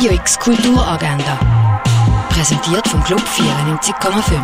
Radio X Kulturagenda. Präsentiert vom Club 94,5.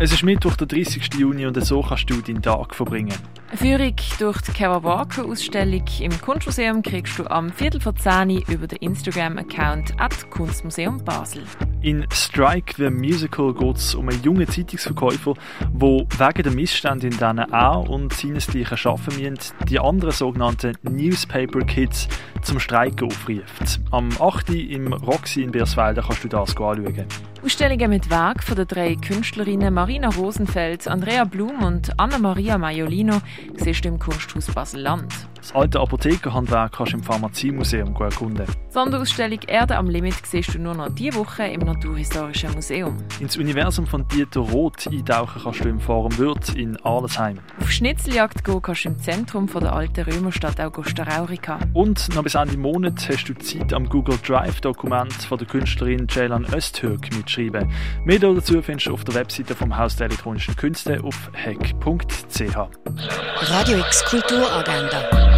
Es ist Mittwoch, der 30. Juni und so kannst du deinen Tag verbringen. Eine Führung durch die Kevin Walker Ausstellung im Kunstmuseum kriegst du am Viertel vor 10 über den Instagram-Account at Kunstmuseum Basel. In Strike the Musical geht es um einen jungen Zeitungsverkäufer, der wegen der Missstände, in denen er und seinesgleichen arbeiten müssen, die anderen sogenannten Newspaper Kids zum Streiken aufruft. Am 8. im Roxy in Berswalde kannst du das anschauen. Ausstellungen mit Werk von den drei Künstlerinnen Marina Rosenfeld, Andrea Blum und Anna-Maria Maiolino siehst du im Kunsthaus Basel-Land. Das alte Apothekerhandwerk kannst du im Pharmaziemuseum erkunden. Die Sonderausstellung Erde am Limit siehst du nur noch diese Woche im Naturhistorischen Museum. Ins Universum von Dieter Roth eintauchen kannst du im Forum Würth in Arlesheim. Auf Schnitzeljagd gehen kannst du im Zentrum von der alten Römerstadt Augusta Raurica. Und noch bis Ende Monat hast du Zeit am Google Drive Dokument von der Künstlerin Ceylan Östhög mitschreiben. Mehr dazu findest du auf der Webseite vom Haus der elektronischen Künste auf hack.ch. Radio X Kulturagenda.